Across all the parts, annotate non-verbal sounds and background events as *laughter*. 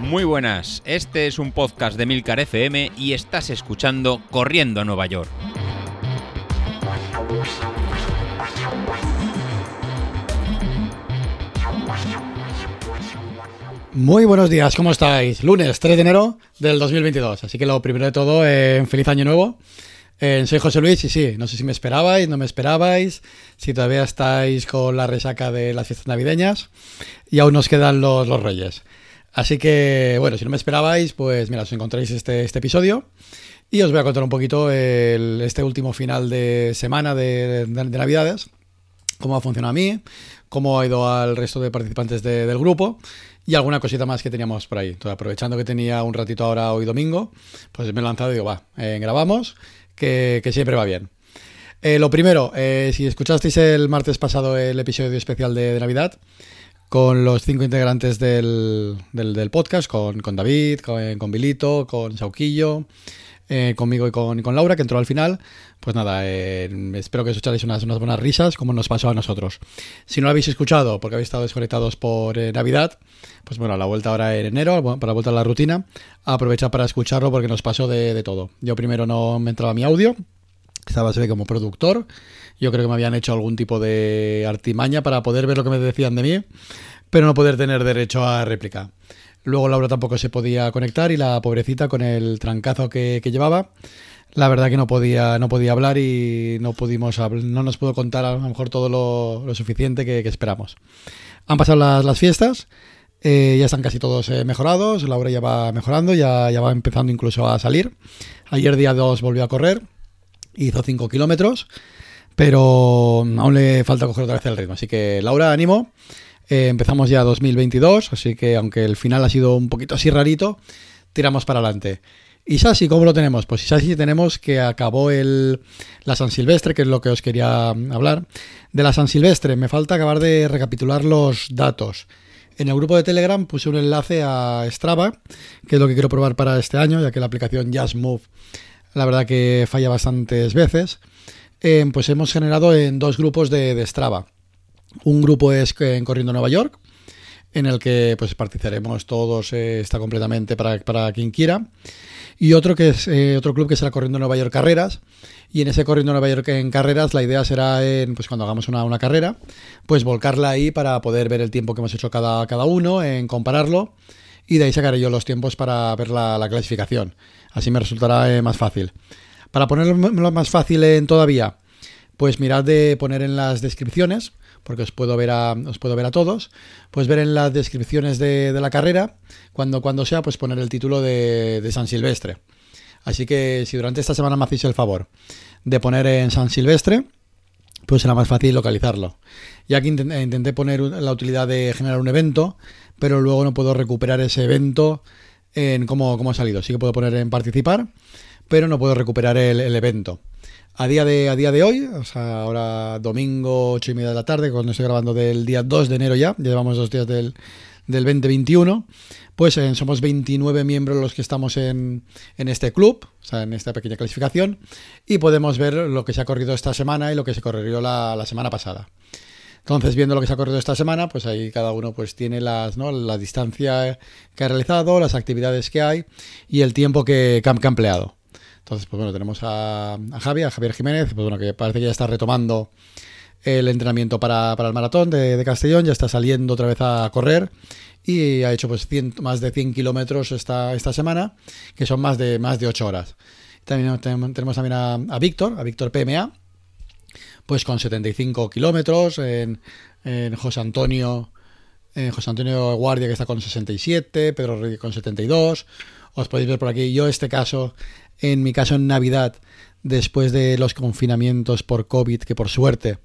Muy buenas, este es un podcast de Milcar FM y estás escuchando Corriendo a Nueva York. Muy buenos días, ¿cómo estáis? Lunes 3 de enero del 2022. Así que lo primero de todo, eh, feliz año nuevo. Eh, soy José Luis y sí, no sé si me esperabais, no me esperabais, si todavía estáis con la resaca de las fiestas navideñas y aún nos quedan los, los reyes. Así que, bueno, si no me esperabais, pues mira, os encontráis este, este episodio y os voy a contar un poquito el, este último final de semana de, de, de, Navidades, cómo ha funcionado a mí, cómo ha ido al resto de participantes de, del grupo y alguna cosita más que teníamos por ahí. Entonces, aprovechando que tenía un ratito ahora hoy domingo, pues me he lanzado y digo, va, eh, grabamos, que, siempre va bien. Eh, lo primero, eh, si escuchasteis el martes pasado el episodio especial de, Navidad, con los cinco integrantes del, del, del podcast, con, con, David, con, con Bilito, con Sauquillo, eh, conmigo y con, Laura, que entró al final. Pues nada, eh, espero que escucharéis unas, unas, buenas risas, como nos pasó a nosotros. Si no lo habéis escuchado, porque habéis estado desconectados por eh, Navidad, pues bueno, a la vuelta ahora en enero, para la vuelta a la rutina, aprovecha para escucharlo porque nos pasó de, todo. Yo primero no me entraba mi audio, estaba se como productor. Yo creo que me habían hecho algún tipo de artimaña para poder ver lo que me decían de mí, pero no poder tener derecho a réplica. Luego Laura tampoco se podía conectar y la pobrecita con el trancazo que, llevaba, la verdad que no podía, no podía hablar y no pudimos no nos pudo contar a lo mejor todo lo, suficiente que, esperamos. Han pasado las, las fiestas, eh, ya están casi todos eh, mejorados, Laura ya va mejorando, ya, ya va empezando incluso a salir. Ayer día 2 volvió a correr, hizo 5 kilómetros, pero aún le falta coger otra vez el ritmo. Así que Laura, ánimo. Eh, empezamos ya 2022, así que aunque el final ha sido un poquito así rarito, tiramos para adelante. ¿Y Sasi cómo lo tenemos? Pues Sasi tenemos que acabó el, la San Silvestre, que es lo que os quería hablar. De la San Silvestre me falta acabar de recapitular los datos. En el grupo de Telegram puse un enlace a Strava, que es lo que quiero probar para este año, ya que la aplicación Just Move la verdad que falla bastantes veces. Eh, pues hemos generado en dos grupos de, de Strava. Un grupo es en Corriendo Nueva York, en el que pues participaremos todos, eh, está completamente para, para, quien quiera. Y otro que es eh, otro club que será Corriendo Nueva York Carreras. Y en ese Corriendo Nueva York en carreras, la idea será en, pues cuando hagamos una, una, carrera, pues volcarla ahí para poder ver el tiempo que hemos hecho cada, cada uno, en compararlo. Y de ahí sacaré yo los tiempos para ver la, la clasificación. Así me resultará eh, más fácil. Para ponerlo más fácil en todavía, pues mirad de poner en las descripciones porque os puedo ver a, os puedo ver a todos, pues ver en las descripciones de, la carrera, cuando, cuando sea, pues poner el título de, San Silvestre. Así que si durante esta semana me hacéis el favor de poner en San Silvestre, pues será más fácil localizarlo. Ya que intenté, poner la utilidad de generar un evento, pero luego no puedo recuperar ese evento en cómo, cómo ha salido. Sí que puedo poner en participar, pero no puedo recuperar el evento a día de, a día de hoy, o sea, ahora domingo, 8 y media de la tarde, cuando estoy grabando del día 2 de enero ya, ya llevamos dos días del, del 2021, pues eh, somos 29 miembros los que estamos en, en, este club, o sea, en esta pequeña clasificación, y podemos ver lo que se ha corrido esta semana y lo que se corrió la, la semana pasada. Entonces, viendo lo que se ha corrido esta semana, pues ahí cada uno pues tiene las, ¿no? la distancia que ha realizado, las actividades que hay y el tiempo que, que ha empleado. Entonces, pues bueno, tenemos a, a a Javier Jiménez, pues bueno, que parece que ya está retomando el entrenamiento para, para el maratón de, de, Castellón, ya está saliendo otra vez a correr y ha hecho pues 100, más de 100 kilómetros esta, esta semana, que son más de, más de 8 horas. También tenemos también a, a Víctor, a Víctor PMA, pues con 75 kilómetros, en, en José Antonio, en José Antonio Guardia que está con 67, Pedro Reyes con 72, os podéis ver por aquí, yo este caso en mi caso en Navidad, después de los confinamientos por COVID, que por suerte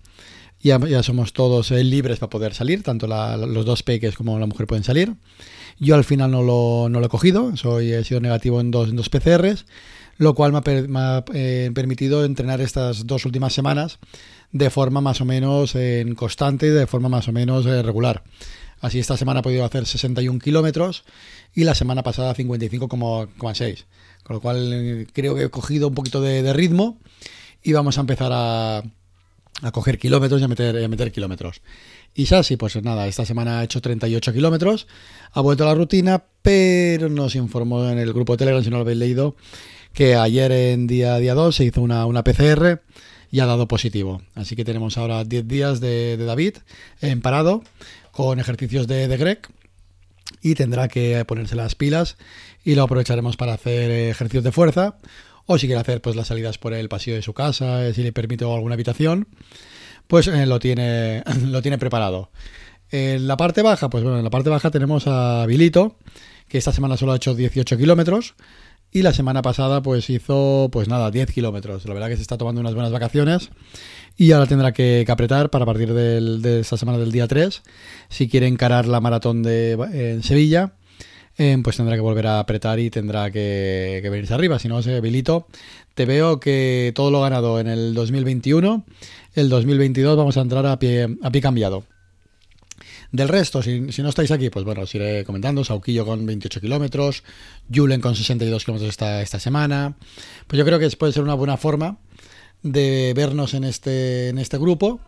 ya, ya somos todos eh, libres para poder salir, tanto los dos peques como la mujer pueden salir. Yo al final no lo, no lo he cogido, soy, he sido negativo en dos, en dos PCRs, lo cual me ha, eh, permitido entrenar estas dos últimas semanas de forma más o menos eh, constante y de forma más o menos eh, regular. Así esta semana he podido hacer 61 kilómetros y la semana pasada 55,6. Con lo cual creo que he cogido un poquito de, de ritmo y vamos a empezar a, a coger kilómetros y a meter, a meter kilómetros. Y Sassi, pues nada, esta semana ha hecho 38 kilómetros, ha vuelto a la rutina, pero nos informó en el grupo de Telegram, si no lo habéis leído, que ayer en día, día 2 se hizo una, una PCR y ha dado positivo. Así que tenemos ahora 10 días de, David en parado con ejercicios de, de Greg y tendrá que ponerse las pilas y lo aprovecharemos para hacer ejercicios de fuerza o si quiere hacer pues las salidas por el pasillo de su casa, eh, si le permite alguna habitación, pues eh, lo, tiene, *laughs* lo tiene preparado. En la parte baja, pues bueno, en la parte baja tenemos a Vilito, que esta semana solo ha hecho 18 kilómetros y la semana pasada pues hizo pues nada, 10 kilómetros. La verdad que se está tomando unas buenas vacaciones y ahora tendrá que, aprietar para partir de esta semana del día 3, si quiere encarar la maratón de en Sevilla Em, pues tendrá que volver a apretar y tendrá que, venirse arriba. Si no, se habilito. Te veo que todo lo ganado en el 2021, el 2022 vamos a entrar a pie, a pie cambiado. Del resto, si, no estáis aquí, pues bueno, os iré comentando. Sauquillo con 28 kilómetros, Julen con 62 kilómetros esta, esta semana. Pues yo creo que puede ser una buena forma de vernos en este, en este grupo,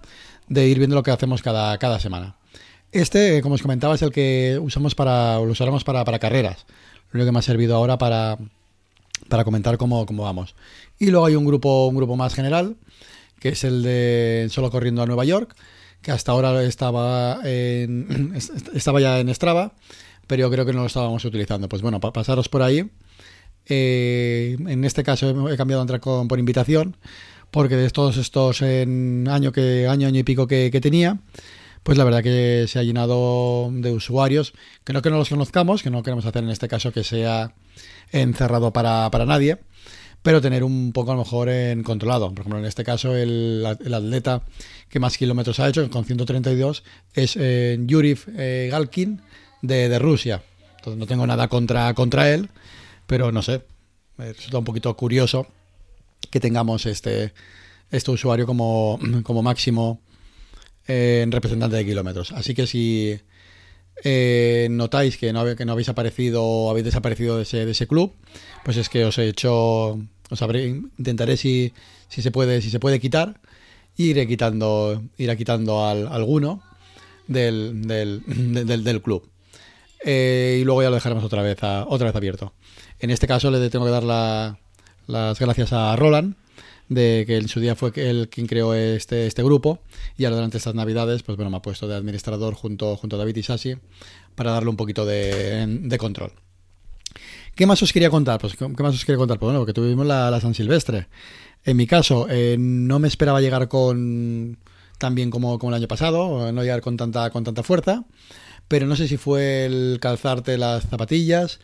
de ir viendo lo que hacemos cada, cada semana. Este, como os comentaba, es el que usamos para, lo usaremos para, para carreras. Lo que me ha servido ahora para, para comentar cómo, cómo, vamos. Y luego hay un grupo, un grupo más general, que es el de Solo Corriendo a Nueva York, que hasta ahora estaba, en, *clears throat* estaba ya en Strava, pero yo creo que no lo estábamos utilizando. Pues bueno, para pasaros por ahí. Eh, en este caso he cambiado a entrar con, por invitación, porque de todos estos en año, que, año, año y pico que, que tenía, pues la verdad que se ha llenado de usuarios, que no que no los conozcamos, que no queremos hacer en este caso que sea encerrado para, nadie, pero tener un poco a lo mejor en controlado. Por ejemplo, en este caso el, atleta que más kilómetros ha hecho, con 132, es eh, Yuri eh, Galkin de, Rusia. Entonces no tengo nada contra, contra él, pero no sé, me resulta un poquito curioso que tengamos este, este usuario como, *clears throat* como máximo en representante de kilómetros. Así que si eh, notáis que no, que no habéis aparecido o habéis desaparecido de ese, de ese club, pues es que os he hecho, os intentaré si, si se puede, si se puede quitar, iré quitando, iré quitando al, alguno del, del, del, club. Eh, y luego ya lo dejaremos otra vez, otra vez abierto. En este caso le tengo que dar las gracias a Roland de que en su día fue el quien creó este, este grupo y ahora durante estas navidades pues bueno me ha puesto de administrador junto, junto a David y Sassi para darle un poquito de, control. ¿Qué más os quería contar? Pues, ¿qué más os quería contar? Pues bueno, porque tuvimos la, San Silvestre. En mi caso, eh, no me esperaba llegar con tan bien como, como el año pasado, no llegar con tanta, con tanta fuerza, pero no sé si fue el calzarte las zapatillas,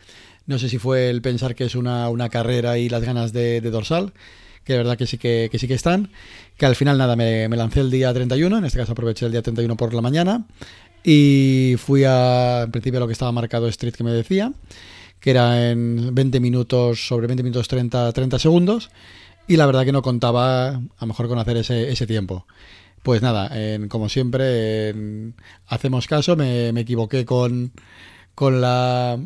no sé si fue el pensar que es una, una carrera y las ganas de, de dorsal, que de verdad que sí que, sí que están, que al final nada, me, lancé el día 31, en este caso aproveché el día 31 por la mañana y fui a, en principio, a lo que estaba marcado Street que me decía, que era en 20 minutos, sobre 20 minutos 30, 30 segundos, y la verdad que no contaba a lo mejor con hacer ese, ese tiempo. Pues nada, como siempre, hacemos caso, me, me equivoqué con, con la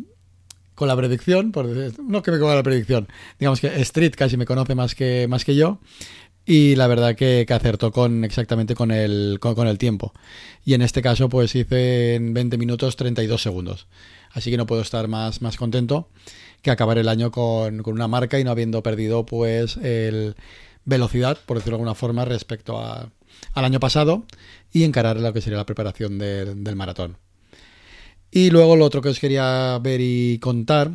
con la predicción, por no que me con la predicción, digamos que Street casi me conoce más que, más que yo y la verdad que, acertó con exactamente con el, con, el tiempo. Y en este caso pues hice en 20 minutos 32 segundos. Así que no puedo estar más, más contento que acabar el año con, una marca y no habiendo perdido pues el velocidad, por decirlo de alguna forma, respecto a, al año pasado y encarar lo que sería la preparación del maratón. Y luego lo otro que os quería ver y contar,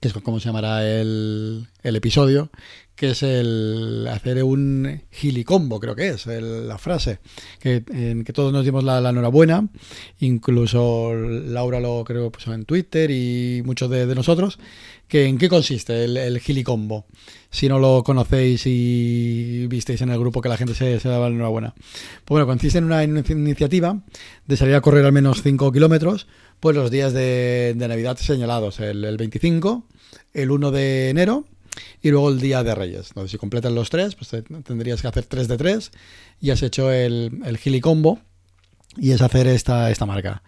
que es como se llamará el, episodio, que es el hacer un gilicombo, creo que es la frase, que, en que todos nos dimos la, enhorabuena, incluso Laura lo creo puso en Twitter y muchos de, nosotros, que en qué consiste el, el, gilicombo, si no lo conocéis y visteis en el grupo que la gente se, se daba la enhorabuena. Pues bueno, consiste en una iniciativa de salir a correr al menos 5 kilómetros pues los días de, Navidad señalados, el, 25, el 1 de enero y luego el día de Reyes. Entonces, si completan los tres, pues tendrías que hacer 3 de 3 y has hecho el, el Gili Combo y es hacer esta, esta marca.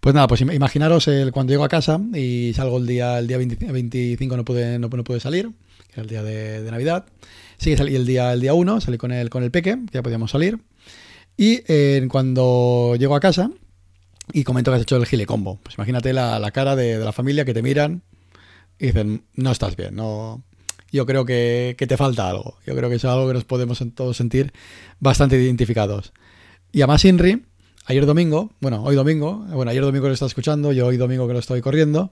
Pues nada, pues imaginaros el, cuando llego a casa y salgo el día, el día 25 no pude, no, pude salir, que era el día de, Navidad. Sí, salí el día, el día 1, salí con el, con el peque, que ya podíamos salir. Y cuando llego a casa y comento que has hecho el gilecombo, pues imagínate la, la cara de, la familia que te miran y dicen, no estás bien, no... Yo creo que, que, te falta algo. Yo creo que es algo que nos podemos todos sentir bastante identificados. Y además Inri, ayer domingo, bueno, hoy domingo, bueno, ayer domingo lo está escuchando, yo hoy domingo que lo estoy corriendo,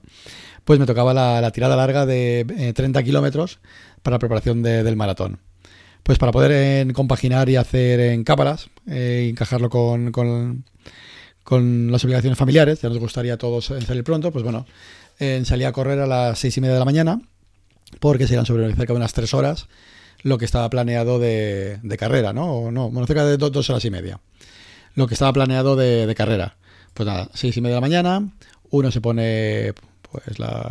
pues me tocaba la, tirada larga de 30 eh, kilómetros para la preparación del maratón. Pues para poder compaginar y hacer en cábalas, eh, encajarlo con, con, las obligaciones familiares, ya nos gustaría a todos salir pronto, pues bueno, salí a correr a las seis y media de la mañana, porque serían sobre cerca de unas tres horas lo que estaba planeado de, carrera, ¿no? O no, bueno, cerca de dos, horas y media. Lo que estaba planeado de, carrera. Pues nada, seis y media de la mañana, uno se pone pues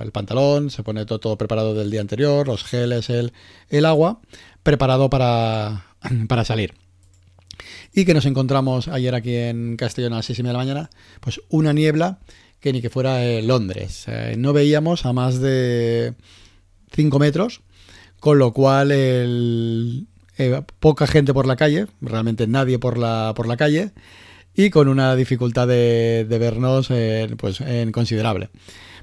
el pantalón, se pone todo, preparado del día anterior, los geles, el, agua, preparado para, *clears throat* para salir. Y que nos encontramos ayer aquí en Castellón a las seis y media de la mañana, pues una niebla que ni que fuera Londres. Eh, no veíamos a más de 5 metros, con lo cual eh, poca gente por la calle, realmente nadie por la, por la calle, y con una dificultad de, vernos eh, pues, en considerable.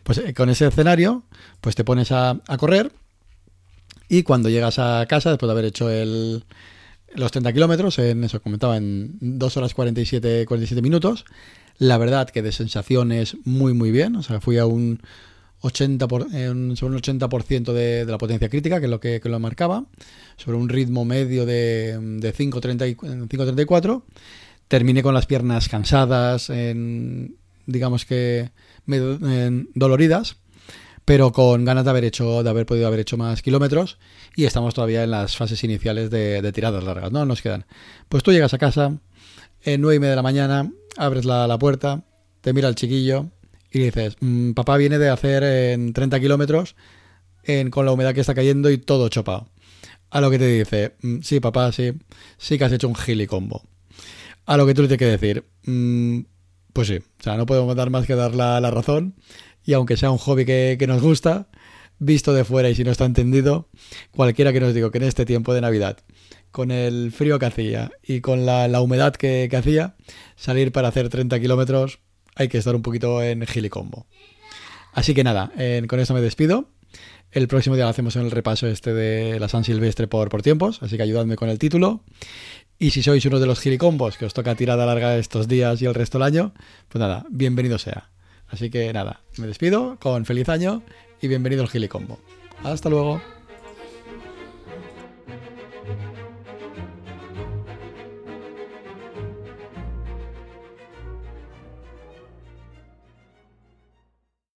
Pues con ese escenario, pues te pones a, correr y cuando llegas a casa, después de haber hecho el, los 30 kilómetros, en eso comentaba, en 2 horas 47, 47 minutos, la verdad que de sensaciones muy, muy bien. O sea, fui a un 80 por, sobre un 80% de, la potencia crítica, que es lo que, lo marcaba, sobre un ritmo medio de, de 5.34. Terminé con las piernas cansadas, digamos que doloridas, pero con ganas de haber hecho, de haber podido haber hecho más kilómetros y estamos todavía en las fases iniciales de, de tiradas largas, ¿no? Nos quedan. Pues tú llegas a casa en 9 y media de la mañana, abres la, puerta, te mira el chiquillo y dices, mm, papá viene de hacer en 30 kilómetros con la humedad que está cayendo y todo chopado. A lo que te dice, mm, sí, papá, sí, sí que has hecho un gilicombo. A lo que tú le tienes que decir, mm, pues sí, o sea, no podemos dar más que dar la, razón. Y aunque sea un hobby que, nos gusta, visto de fuera y si no está entendido, cualquiera que nos diga que en este tiempo de Navidad con el frío que hacía y con la, humedad que, hacía, salir para hacer 30 kilómetros hay que estar un poquito en gilicombo. Así que nada, con esto me despido. El próximo día lo hacemos en el repaso este de la San Silvestre por, por tiempos, así que ayudadme con el título. Y si sois uno de los gilicombos que os toca tirada larga estos días y el resto del año, pues nada, bienvenido sea. Así que nada, me despido con feliz año y bienvenido al gilicombo. Hasta luego.